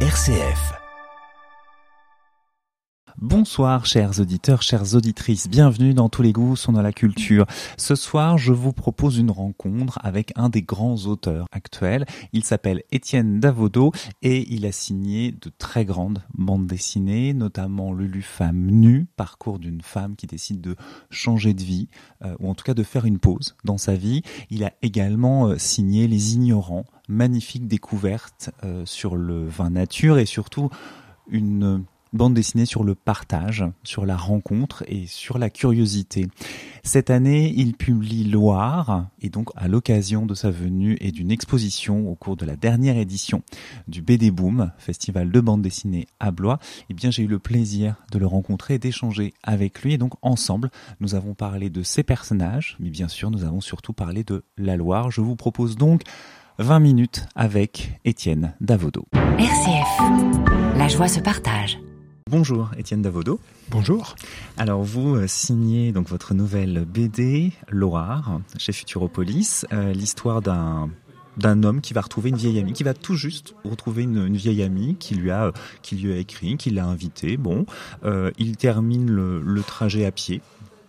RCF. Bonsoir chers auditeurs, chères auditrices, bienvenue dans Tous les goûts sont dans la culture. Ce soir, je vous propose une rencontre avec un des grands auteurs actuels. Il s'appelle Étienne Davodo et il a signé de très grandes bandes dessinées, notamment Lulu Femme Nue, parcours d'une femme qui décide de changer de vie, euh, ou en tout cas de faire une pause dans sa vie. Il a également euh, signé Les Ignorants, magnifique découverte euh, sur le vin nature et surtout une bande dessinée sur le partage, sur la rencontre et sur la curiosité. Cette année, il publie Loire et donc à l'occasion de sa venue et d'une exposition au cours de la dernière édition du BD Boom, festival de bande dessinée à Blois, eh bien j'ai eu le plaisir de le rencontrer et d'échanger avec lui et donc ensemble, nous avons parlé de ses personnages, mais bien sûr, nous avons surtout parlé de la Loire. Je vous propose donc 20 minutes avec Étienne Davodo. RCF. La joie se partage. Bonjour Étienne Davodo. Bonjour. Alors vous euh, signez donc votre nouvelle BD Loire chez Futuropolis, euh, l'histoire d'un d'un homme qui va retrouver une vieille amie, qui va tout juste retrouver une, une vieille amie qui lui a qui lui a écrit, qui l'a invité. Bon, euh, il termine le, le trajet à pied.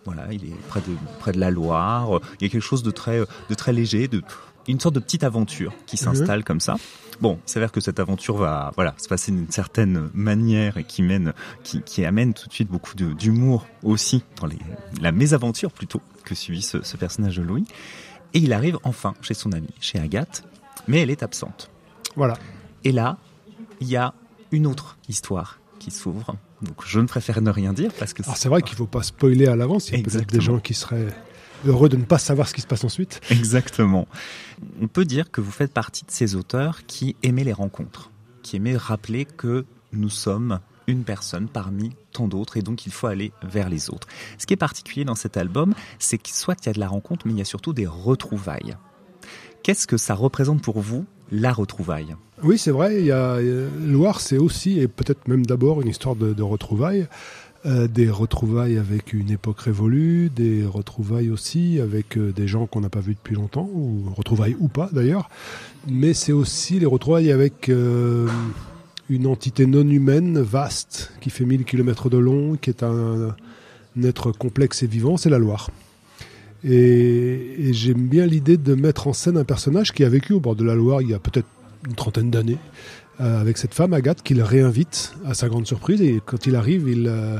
Voilà, il est près de près de la Loire. Il y a quelque chose de très de très léger, de une sorte de petite aventure qui s'installe comme ça. Bon, il s'avère que cette aventure va, voilà, se passer d'une certaine manière et qui mène, qui, qui amène tout de suite beaucoup d'humour aussi dans les, la mésaventure plutôt que subit ce, ce personnage de Louis. Et il arrive enfin chez son amie, chez Agathe, mais elle est absente. Voilà. Et là, il y a une autre histoire qui s'ouvre. Donc je ne préfère ne rien dire parce que c'est vrai qu'il ne faut pas spoiler à l'avance. Il y a peut-être des gens qui seraient heureux de ne pas savoir ce qui se passe ensuite. Exactement. On peut dire que vous faites partie de ces auteurs qui aimaient les rencontres, qui aimaient rappeler que nous sommes une personne parmi tant d'autres et donc il faut aller vers les autres. Ce qui est particulier dans cet album, c'est que soit il y a de la rencontre, mais il y a surtout des retrouvailles. Qu'est-ce que ça représente pour vous, la retrouvaille? Oui, c'est vrai. Il y a euh, Loire, c'est aussi et peut-être même d'abord une histoire de, de retrouvailles. Euh, des retrouvailles avec une époque révolue, des retrouvailles aussi avec euh, des gens qu'on n'a pas vus depuis longtemps, ou retrouvailles ou pas d'ailleurs. Mais c'est aussi les retrouvailles avec euh, une entité non humaine, vaste, qui fait 1000 km de long, qui est un, être complexe et vivant, c'est la Loire. Et j'aime bien l'idée de mettre en scène un personnage qui a vécu au bord de la Loire il y a peut-être une trentaine d'années, euh, avec cette femme Agathe qu'il réinvite à sa grande surprise. Et quand il arrive, euh,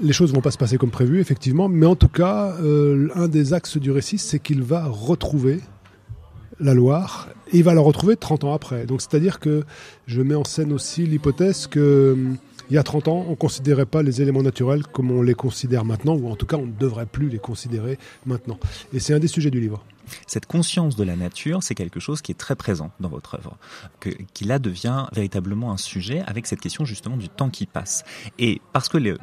les choses vont pas se passer comme prévu, effectivement. Mais en tout cas, euh, un des axes du récit, c'est qu'il va retrouver la Loire et il va la retrouver 30 ans après. Donc c'est-à-dire que je mets en scène aussi l'hypothèse que il y a 30 ans, on ne considérait pas les éléments naturels comme on les considère maintenant, ou en tout cas on ne devrait plus les considérer maintenant. Et c'est un des sujets du livre. Cette conscience de la nature, c'est quelque chose qui est très présent dans votre œuvre, que, qui là devient véritablement un sujet avec cette question justement du temps qui passe. Et parce que les,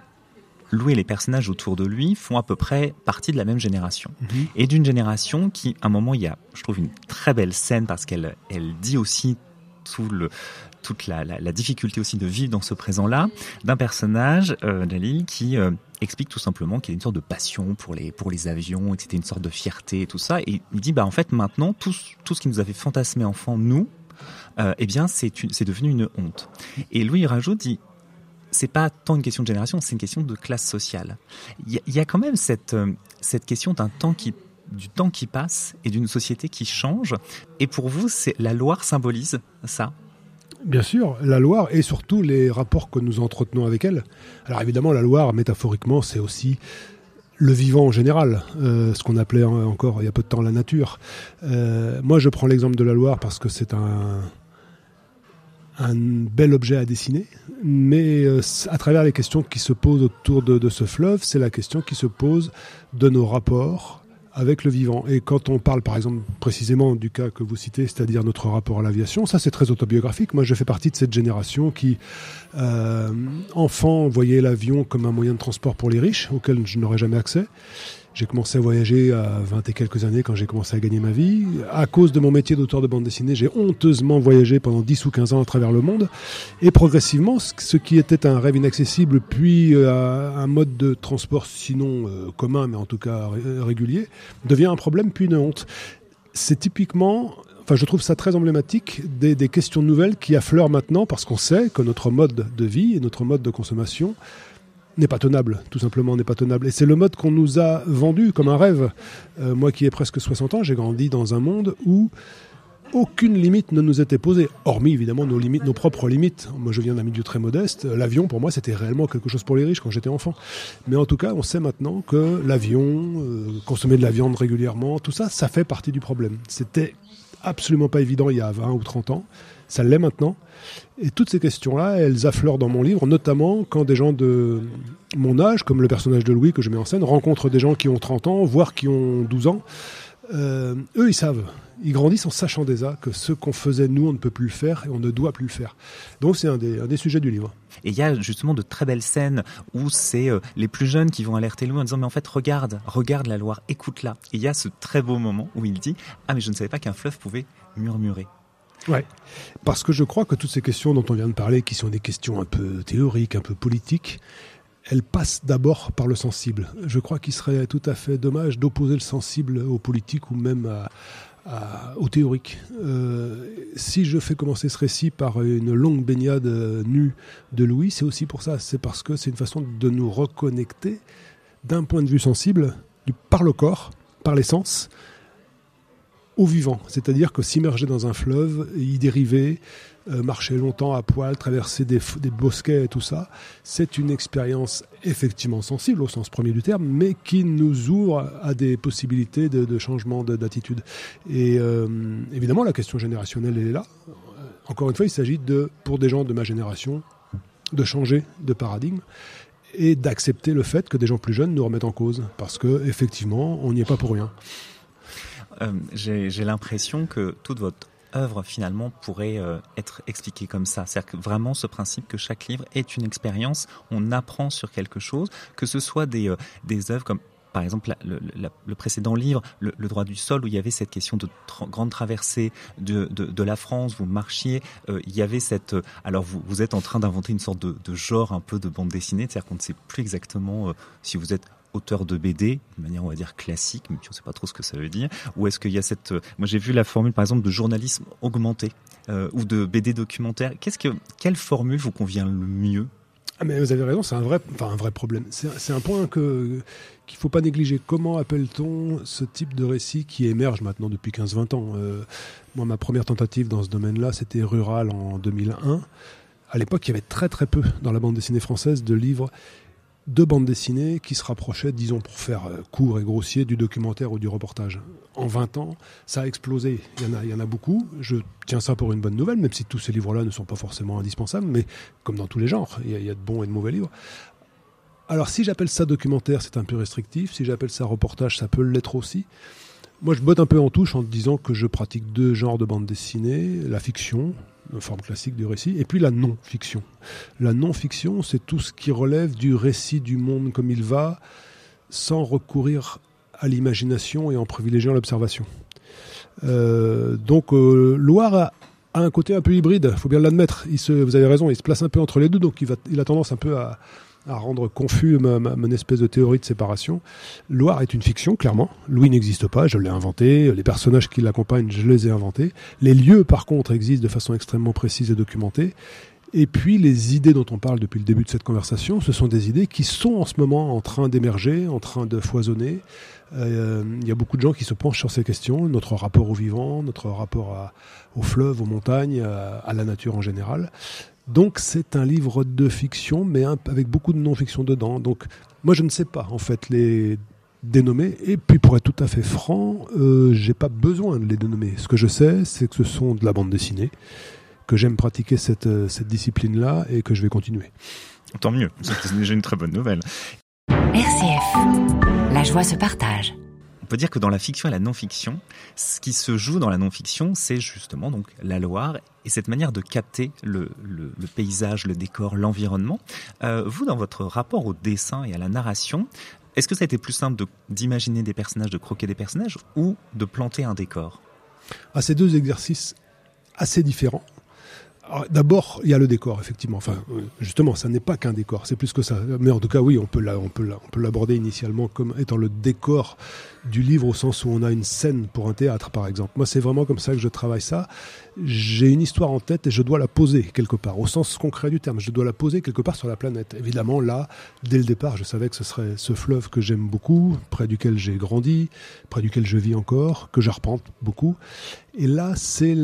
Louis et les personnages autour de lui font à peu près partie de la même génération. Et d'une génération qui, à un moment, il y a, je trouve, une très belle scène parce qu'elle elle dit aussi tout le, toute la, la, difficulté aussi de vivre dans ce présent-là, d'un personnage, euh, qui euh, explique tout simplement qu'il y a une sorte de passion pour les, pour les avions, et que c'était une sorte de fierté et tout ça. Et il dit, bah, en fait, maintenant, tout, tout ce qui nous avait fantasmé enfant, nous, euh, eh bien, c'est devenu une honte. Et Louis il rajoute, dit, c'est pas tant une question de génération, c'est une question de classe sociale. Il y a, il y a quand même cette, euh, cette question d'un temps qui du temps qui passe et d'une société qui change. Et pour vous, c'est la Loire symbolise ça? Bien sûr, la Loire et surtout les rapports que nous entretenons avec elle. Alors évidemment, la Loire, métaphoriquement, c'est aussi le vivant en général, euh, ce qu'on appelait en- encore il y a peu de temps la nature. Euh, moi, je prends l'exemple de la Loire parce que c'est un, bel objet à dessiner, mais euh, à travers les questions qui se posent autour de ce fleuve, c'est la question qui se pose de nos rapports avec le vivant. Et quand on parle, par exemple, précisément du cas que vous citez, c'est-à-dire notre rapport à l'aviation, ça c'est très autobiographique. Moi, je fais partie de cette génération qui, euh, enfant, voyait l'avion comme un moyen de transport pour les riches, auquel je n'aurais jamais accès. J'ai commencé à voyager à 20 et quelques années quand j'ai commencé à gagner ma vie. À cause de mon métier d'auteur de bande dessinée, j'ai honteusement voyagé pendant 10 ou 15 ans à travers le monde. Et progressivement, ce- qui était un rêve inaccessible, puis euh, un mode de transport sinon euh, commun, mais en tout cas ré- régulier, devient un problème puis une honte. C'est typiquement, enfin je trouve ça très emblématique des, des questions nouvelles qui affleurent maintenant parce qu'on sait que notre mode de vie et notre mode de consommation n'est pas tenable, tout simplement n'est pas tenable. Et c'est le mode qu'on nous a vendu comme un rêve. Euh, moi qui ai presque 60 ans, j'ai grandi dans un monde où aucune limite ne nous était posée, hormis évidemment nos limites, nos propres limites. Moi, je viens d'un milieu très modeste. L'avion, pour moi, c'était réellement quelque chose pour les riches quand j'étais enfant. Mais en tout cas, on sait maintenant que l'avion, euh, consommer de la viande régulièrement, tout ça, ça fait partie du problème. C'était absolument pas évident il y a 20 ou 30 ans. Ça l'est maintenant. Et toutes ces questions-là, elles affleurent dans mon livre, notamment quand des gens de mon âge, comme le personnage de Louis que je mets en scène, rencontrent des gens qui ont 30 ans, voire qui ont 12 ans. Euh, eux, ils savent ils grandissent en sachant déjà que ce qu'on faisait nous, on ne peut plus le faire et on ne doit plus le faire. Donc c'est un des, sujets du livre. Et il y a justement de très belles scènes où c'est euh, les plus jeunes qui vont alerter Louis en disant mais en fait regarde, regarde la Loire, écoute-la. Et il y a ce très beau moment où il dit ah mais je ne savais pas qu'un fleuve pouvait murmurer. Ouais, parce que je crois que toutes ces questions dont on vient de parler, qui sont des questions un peu théoriques, un peu politiques, elles passent d'abord par le sensible. Je crois qu'il serait tout à fait dommage d'opposer le sensible au politique ou même au théorique. Euh, si je fais commencer ce récit par une longue baignade nue de Louis, c'est aussi pour ça. C'est parce que c'est une façon de nous reconnecter d'un point de vue sensible, du, par le corps, par les sens, au vivant. C'est-à-dire que s'immerger dans un fleuve, y dériver, euh, marcher longtemps à poil, traverser des, bosquets et tout ça, c'est une expérience effectivement sensible au sens premier du terme, mais qui nous ouvre à des possibilités de, changement d'attitude. Et euh, évidemment, la question générationnelle, elle est là. Encore une fois, il s'agit de, pour des gens de ma génération, de changer de paradigme et d'accepter le fait que des gens plus jeunes nous remettent en cause, parce que effectivement, on n'y est pas pour rien. Euh, J'ai l'impression que toute votre œuvre finalement pourrait euh, être expliquée comme ça. C'est-à-dire vraiment ce principe que chaque livre est une expérience, on apprend sur quelque chose, que ce soit des, euh, des œuvres comme par exemple le, précédent livre, le, droit du sol, où il y avait cette question de grande traversée de, de, la France, vous marchiez, il y avait cette... Alors vous, vous êtes en train d'inventer une sorte de, genre un peu de bande dessinée, c'est-à-dire qu'on ne sait plus exactement si vous êtes auteur de BD, de manière on va dire classique, mais on ne sait pas trop ce que ça veut dire, ou est-ce qu'il y a cette... Euh, moi j'ai vu la formule par exemple de journalisme augmenté, euh, ou de BD documentaire. Qu'est-ce que, quelle formule vous convient le mieux? Ah mais vous avez raison, c'est un vrai, enfin un vrai problème. C'est un point que qu'il faut pas négliger. Comment appelle-t-on ce type de récit qui émerge maintenant depuis 15-20 ans? Euh, Moi, ma première tentative dans ce domaine-là, c'était Rural en 2001. À l'époque, il y avait très très peu dans la bande dessinée française de livres de bandes dessinées qui se rapprochaient, disons pour faire euh, court et grossier, du documentaire ou du reportage. En 20 ans, ça a explosé. Il y en a, beaucoup. Je tiens ça pour une bonne nouvelle, même si tous ces livres-là ne sont pas forcément indispensables, mais comme dans tous les genres, il y a, de bons et de mauvais livres. Alors si j'appelle ça documentaire, c'est un peu restrictif. Si j'appelle ça reportage, ça peut l'être aussi. Moi, je botte un peu en touche en disant que je pratique deux genres de bande dessinée, la fiction, une forme classique du récit, et puis la non-fiction. La non-fiction, c'est tout ce qui relève du récit du monde comme il va, sans recourir à l'imagination et en privilégiant l'observation. Euh, donc, euh, Loire a, un côté un peu hybride, faut bien l'admettre. Vous avez raison, il se place un peu entre les deux, donc il, va, il a tendance un peu à, à rendre confus ma, ma, mon espèce de théorie de séparation. Loire est une fiction, clairement. Louis n'existe pas, je l'ai inventé. Les personnages qui l'accompagnent, je les ai inventés. Les lieux, par contre, existent de façon extrêmement précise et documentée. Et puis les idées dont on parle depuis le début de cette conversation, ce sont des idées qui sont en ce moment en train d'émerger, en train de foisonner. Euh, il y a beaucoup de gens qui se penchent sur ces questions, notre rapport au vivant, notre rapport à, aux fleuves, aux montagnes, à la nature en général. Donc c'est un livre de fiction, mais un, avec beaucoup de non-fiction dedans. Donc moi je ne sais pas en fait les dénommer. Et puis pour être tout à fait franc, euh, j'ai pas besoin de les dénommer. Ce que je sais, c'est que ce sont de la bande dessinée, que j'aime pratiquer cette, euh, cette discipline-là et que je vais continuer. Tant mieux, c'est déjà une très bonne nouvelle. RCF, la joie se partage on peut dire que dans la fiction et la non-fiction, ce qui se joue dans la non-fiction, c'est justement donc la Loire et cette manière de capter le, paysage, le décor, l'environnement. Euh, vous, dans votre rapport au dessin et à la narration, est-ce que ça a été plus simple d'imaginer des personnages, de croquer des personnages, ou de planter un décor? Ah, Ces deux exercices assez différents. D'abord, il y a le décor, effectivement. Enfin, justement, ça n'est pas qu'un décor, c'est plus que ça. Mais en tout cas, oui, on peut l'aborder initialement comme étant le décor du livre au sens où on a une scène pour un théâtre, par exemple. Moi, c'est vraiment comme ça que je travaille ça. J'ai une histoire en tête et je dois la poser quelque part, au sens concret du terme. Je dois la poser quelque part sur la planète. Évidemment, là, dès le départ, je savais que ce serait ce fleuve que j'aime beaucoup, près duquel j'ai grandi, près duquel je vis encore, que j'arpente beaucoup. Et là, c'est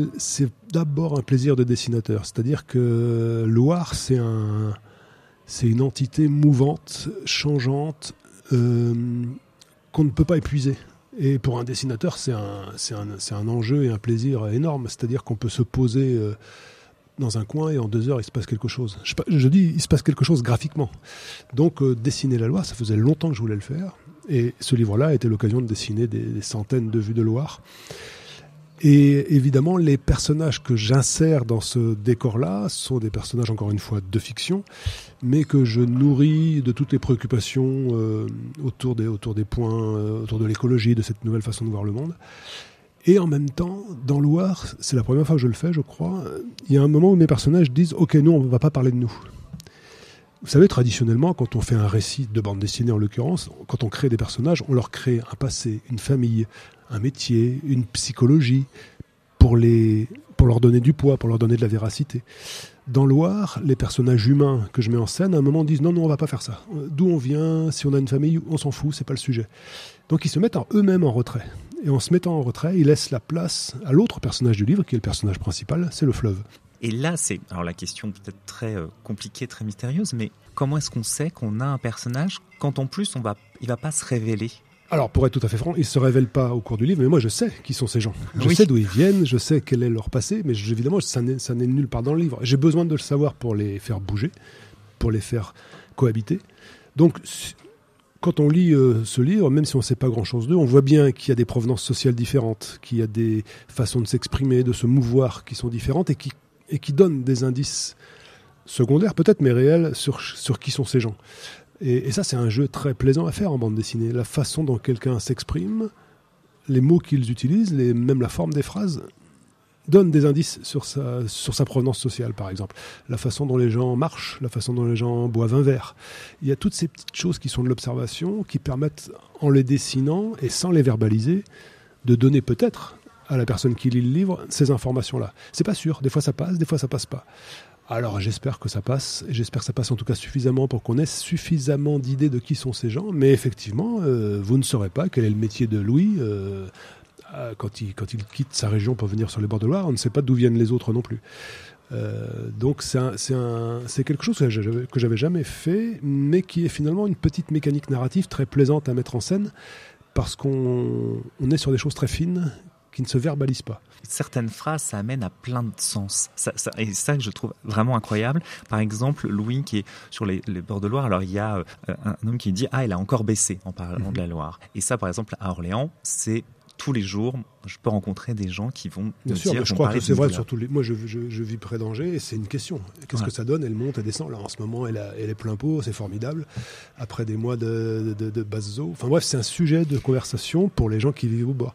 d'abord un plaisir de dessinateur. C'est-à-dire que Loire, c'est un, c'est une entité mouvante, changeante, euh, qu'on ne peut pas épuiser. Et pour un dessinateur, c'est un, un, un, enjeu et un plaisir énorme. C'est-à-dire qu'on peut se poser euh, dans un coin et en deux heures, il se passe quelque chose. Je, dis, il se passe quelque chose graphiquement. Donc, euh, dessiner la Loire, ça faisait longtemps que je voulais le faire. Et ce livre-là a été l'occasion de dessiner des, des, centaines de vues de Loire. Et évidemment, les personnages que j'insère dans ce décor-là sont des personnages, encore une fois, de fiction, mais que je nourris de toutes les préoccupations euh, autour, des, autour des points, euh, autour de l'écologie, de cette nouvelle façon de voir le monde. Et en même temps, dans Loire, c'est la première fois que je le fais, je crois, il y a un moment où mes personnages disent Ok, nous, on ne va pas parler de nous. Vous savez, traditionnellement, quand on fait un récit de bande dessinée en l'occurrence, quand on crée des personnages, on leur crée un passé, une famille, un métier, une psychologie, pour, les, leur donner du poids, pour leur donner de la véracité. Dans Loire, les personnages humains que je mets en scène, à un moment disent non, non, on va pas faire ça. D'où on vient, si on a une famille, on s'en fout, c'est pas le sujet. Donc ils se mettent eux-mêmes en retrait. Et en se mettant en retrait, ils laissent la place à l'autre personnage du livre, qui est le personnage principal, c'est le fleuve. Et là, c'est alors la question peut-être très euh, compliquée, très mystérieuse, mais comment est-ce qu'on sait qu'on a un personnage quand en plus on va, il va pas se révéler? Alors, pour être tout à fait franc, ils se révèlent pas au cours du livre, mais moi je sais qui sont ces gens. Je sais d'où ils viennent, je sais quel est leur passé, mais évidemment, ça n'est nulle part dans le livre. J'ai besoin de le savoir pour les faire bouger, pour les faire cohabiter. Donc, quand on lit euh, ce livre, même si on ne sait pas grand-chose d'eux, on voit bien qu'il y a des provenances sociales différentes, qu'il y a des façons de s'exprimer, de se mouvoir qui sont différentes et qui, et qui donnent des indices secondaires peut-être, mais réels sur, sur qui sont ces gens. Et, ça, c'est un jeu très plaisant à faire en bande dessinée. La façon dont quelqu'un s'exprime, les mots qu'ils utilisent, même la forme des phrases, donne des indices sur sa, sur sa provenance sociale, par exemple. La façon dont les gens marchent, la façon dont les gens boivent un verre. Il y a toutes ces petites choses qui sont de l'observation, qui permettent, en les dessinant et sans les verbaliser, de donner peut-être à la personne qui lit le livre ces informations-là. C'est pas sûr. Des fois ça passe, des fois ça passe pas. Alors j'espère que ça passe, j'espère que ça passe en tout cas suffisamment pour qu'on ait suffisamment d'idées de qui sont ces gens, mais effectivement, euh, vous ne saurez pas quel est le métier de Louis euh, euh, quand, il, quand il quitte sa région pour venir sur les bords de Loire, on ne sait pas d'où viennent les autres non plus. donc c'est quelque chose que j'avais jamais fait, mais qui est finalement une petite mécanique narrative très plaisante à mettre en scène, parce qu'on est sur des choses très fines qui ne se verbalisent pas certaines phrases, ça amène à plein de sens. Ça, ça, et ça que je trouve vraiment incroyable. Par exemple, Louis qui est sur les, bords de Loire, alors il y a euh, un homme qui dit ah il a encore baissé en parlant de la Loire. Et ça, par exemple, à Orléans, c'est tous les jours, je peux rencontrer des gens qui vont Bien sûr, je crois que c'est vrai. Surtout, les... moi, je, je, vis près d'Angers et c'est une question. Qu'est-ce que ça donne? Elle monte, elle descend. Là, en ce moment, elle, elle est plein pot, c'est formidable. Après des mois de, de, de basse eau. Enfin bref, c'est un sujet de conversation pour les gens qui vivent au bord.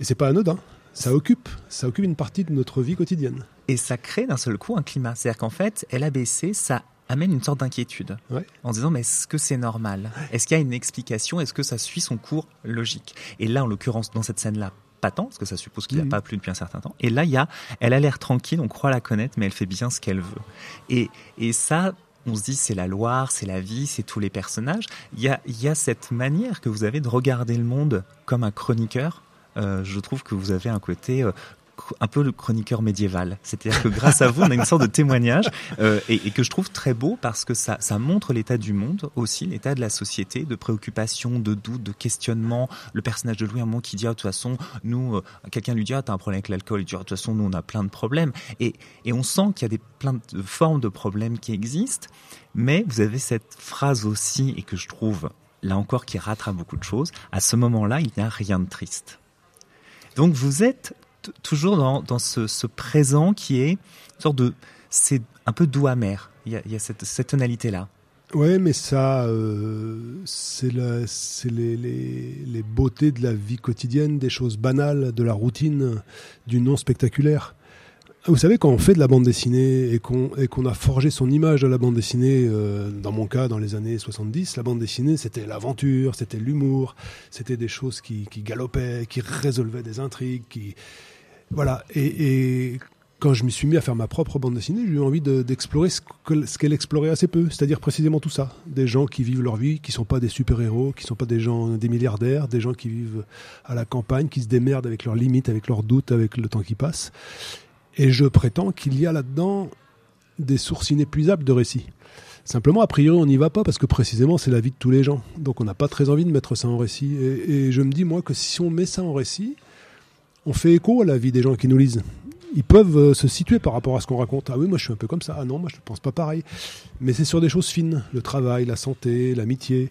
Et c'est pas anodin ça occupe, ça occupe une partie de notre vie quotidienne. Et ça crée d'un seul coup un climat. C'est-à-dire qu'en fait, LABC, ça amène une sorte d'inquiétude en disant mais est-ce que c'est normal? Est-ce qu'il y a une explication? Est-ce que ça suit son cours logique? Et là, en l'occurrence, dans cette scène-là, pas tant, parce que ça suppose qu'il n'a pas plu depuis un certain temps. Et là, il y a, elle a l'air tranquille, on croit la connaître, mais elle fait bien ce qu'elle veut. Et, et ça, on se dit c'est la Loire, c'est la vie, c'est tous les personnages. Il y a, il y a cette manière que vous avez de regarder le monde comme un chroniqueur je trouve que vous avez un côté euh, un peu le chroniqueur médiéval. C'est-à-dire que grâce à vous, on a une sorte de témoignage euh, et, que je trouve très beau parce que ça, montre l'état du monde aussi, l'état de la société, de préoccupation, de doute, de questionnement. Le personnage de Louis, un moment qui dit, ah, de toute façon, nous, quelqu'un lui dit, ah, t'as un problème avec l'alcool. Il dit, ah, de toute façon, nous, on a plein de problèmes. Et, et on sent qu'il y a des, plein de formes de problèmes qui existent. Mais vous avez cette phrase aussi, et que je trouve, là encore, qui rattrape beaucoup de choses. À ce moment-là, il n'y a rien de triste. Donc vous êtes toujours dans, ce, présent qui est une sorte de... C'est un peu doux amer. Il y a, cette, tonalité-là. Oui, mais ça, euh, c'est les, les, beautés de la vie quotidienne, des choses banales, de la routine, du non spectaculaire. Vous savez, quand on fait de la bande dessinée et qu'on a forgé son image de la bande dessinée, euh, dans mon cas, dans les années 70, la bande dessinée, c'était l'aventure, c'était l'humour, c'était des choses qui, galopaient, qui résolvaient des intrigues, qui voilà. Et, quand je me suis mis à faire ma propre bande dessinée, j'ai eu envie de- d'explorer ce que- ce qu'elle explorait assez peu, c'est-à-dire précisément tout ça. Des gens qui vivent leur vie, qui sont pas des super-héros, qui sont pas des gens, des milliardaires, des gens qui vivent à la campagne, qui se démerdent avec leurs limites, avec leurs doutes, avec le temps qui passe. Et je prétends qu'il y a là-dedans des sources inépuisables de récits. Simplement, a priori, on n'y va pas parce que précisément, c'est la vie de tous les gens. Donc, on n'a pas très envie de mettre ça en récit. Et, je me dis, moi, que si on met ça en récit, on fait écho à la vie des gens qui nous lisent. Ils peuvent euh, se situer par rapport à ce qu'on raconte. Ah oui, moi je suis un peu comme ça. Ah non, moi je ne pense pas pareil. Mais c'est sur des choses fines. Le travail, la santé, l'amitié.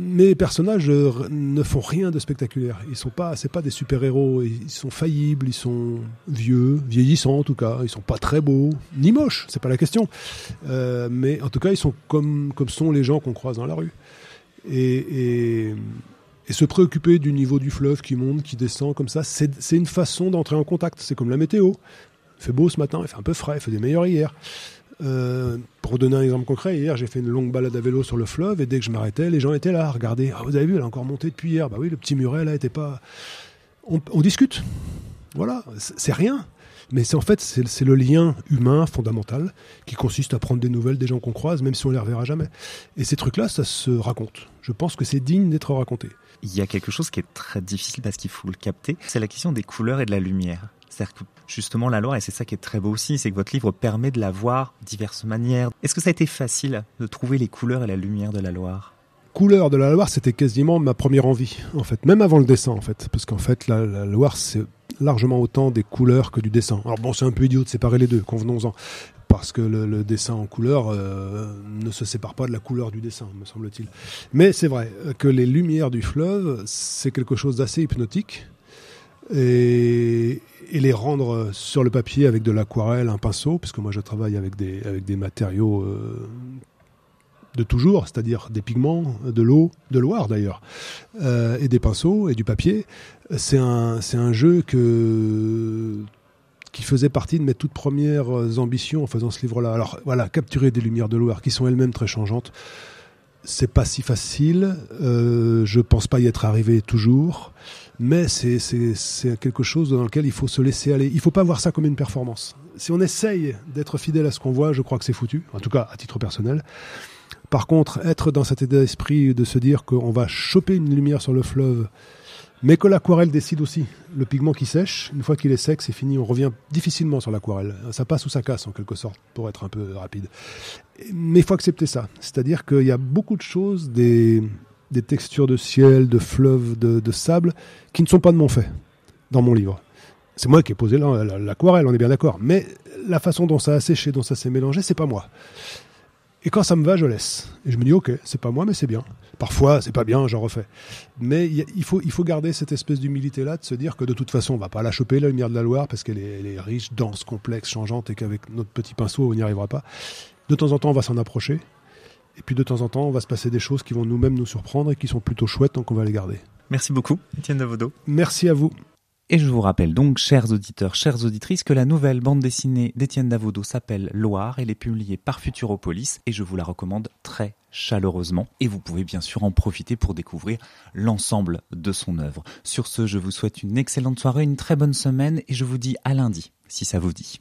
Mes personnages euh, ne font rien de spectaculaire. Ils sont pas, c'est pas des super-héros. Ils sont faillibles, ils sont vieux, vieillissants en tout cas. Ils sont pas très beaux, ni moches, c'est pas la question. Euh, mais en tout cas, ils sont comme, comme sont les gens qu'on croise dans la rue. Et, et, se préoccuper du niveau du fleuve qui monte, qui descend comme ça, c'est une façon d'entrer en contact. C'est comme la météo. Il fait beau ce matin, il fait un peu frais, il fait des meilleurs hier. Euh, pour donner un exemple concret, hier j'ai fait une longue balade à vélo sur le fleuve et dès que je m'arrêtais, les gens étaient là, regardez, ah, vous avez vu, elle a encore monté depuis hier. Bah oui, le petit muret là était pas. On, on discute. Voilà, c'est rien. Mais c'est en fait c'est le lien humain fondamental qui consiste à prendre des nouvelles des gens qu'on croise, même si on les reverra jamais. Et ces trucs-là, ça se raconte. Je pense que c'est digne d'être raconté. Il y a quelque chose qui est très difficile parce qu'il faut le capter, c'est la question des couleurs et de la lumière. C'est-à-dire que justement la Loire, et c'est ça qui est très beau aussi, c'est que votre livre permet de la voir de diverses manières. Est-ce que ça a été facile de trouver les couleurs et la lumière de la Loire? Couleur de la Loire, c'était quasiment ma première envie, en fait, même avant le dessin, en fait, parce qu'en fait, la, Loire, c'est largement autant des couleurs que du dessin. Alors bon, c'est un peu idiot de séparer les deux, convenons-en, parce que le, le dessin en couleur euh, ne se sépare pas de la couleur du dessin, me semble-t-il. Mais c'est vrai que les lumières du fleuve, c'est quelque chose d'assez hypnotique. Et, les rendre sur le papier avec de l'aquarelle, un pinceau, puisque moi je travaille avec des, matériaux euh, de toujours, c'est-à-dire des pigments, de l'eau, de Loire d'ailleurs, euh, et des pinceaux et du papier. C'est un, jeu qui faisait partie de mes toutes premières ambitions en faisant ce livre-là. Alors voilà, capturer des lumières de Loire qui sont elles-mêmes très changeantes, c'est pas si facile. Euh, je pense pas y être arrivé toujours, mais c'est quelque chose dans lequel il faut se laisser aller. Il faut pas voir ça comme une performance. Si on essaye d'être fidèle à ce qu'on voit, je crois que c'est foutu. En tout cas, à titre personnel. Par contre, être dans cet état d'esprit de se dire qu'on va choper une lumière sur le fleuve, mais que l'aquarelle décide aussi. Le pigment qui sèche, une fois qu'il est sec, c'est fini. On revient difficilement sur l'aquarelle. Ça passe ou ça casse, en quelque sorte, pour être un peu rapide. Mais il faut accepter ça. C'est-à-dire qu'il y a beaucoup de choses, des, textures de ciel, de fleuve, de, sable, qui ne sont pas de mon fait dans mon livre. C'est moi qui ai posé la- la- l'aquarelle, on est bien d'accord. Mais la façon dont ça a séché, dont ça s'est mélangé, c'est pas moi. Et quand ça me va, je laisse. Et je me dis, ok, c'est pas moi, mais c'est bien. Parfois, c'est pas bien, j'en refais. Mais il faut, il faut garder cette espèce d'humilité-là, de se dire que de toute façon, on va pas la choper, la lumière de la Loire, parce qu'elle est, elle est riche, dense, complexe, changeante, et qu'avec notre petit pinceau, on n'y arrivera pas. De temps en temps, on va s'en approcher. Et puis de temps en temps, on va se passer des choses qui vont nous-mêmes nous surprendre et qui sont plutôt chouettes, donc on va les garder. Merci beaucoup, Étienne Davodo. Merci à vous. Et je vous rappelle donc, chers auditeurs, chères auditrices, que la nouvelle bande dessinée d'Étienne Davodo s'appelle Loire. Elle est publiée par Futuropolis et je vous la recommande très chaleureusement. Et vous pouvez bien sûr en profiter pour découvrir l'ensemble de son œuvre. Sur ce, je vous souhaite une excellente soirée, une très bonne semaine et je vous dis à lundi, si ça vous dit.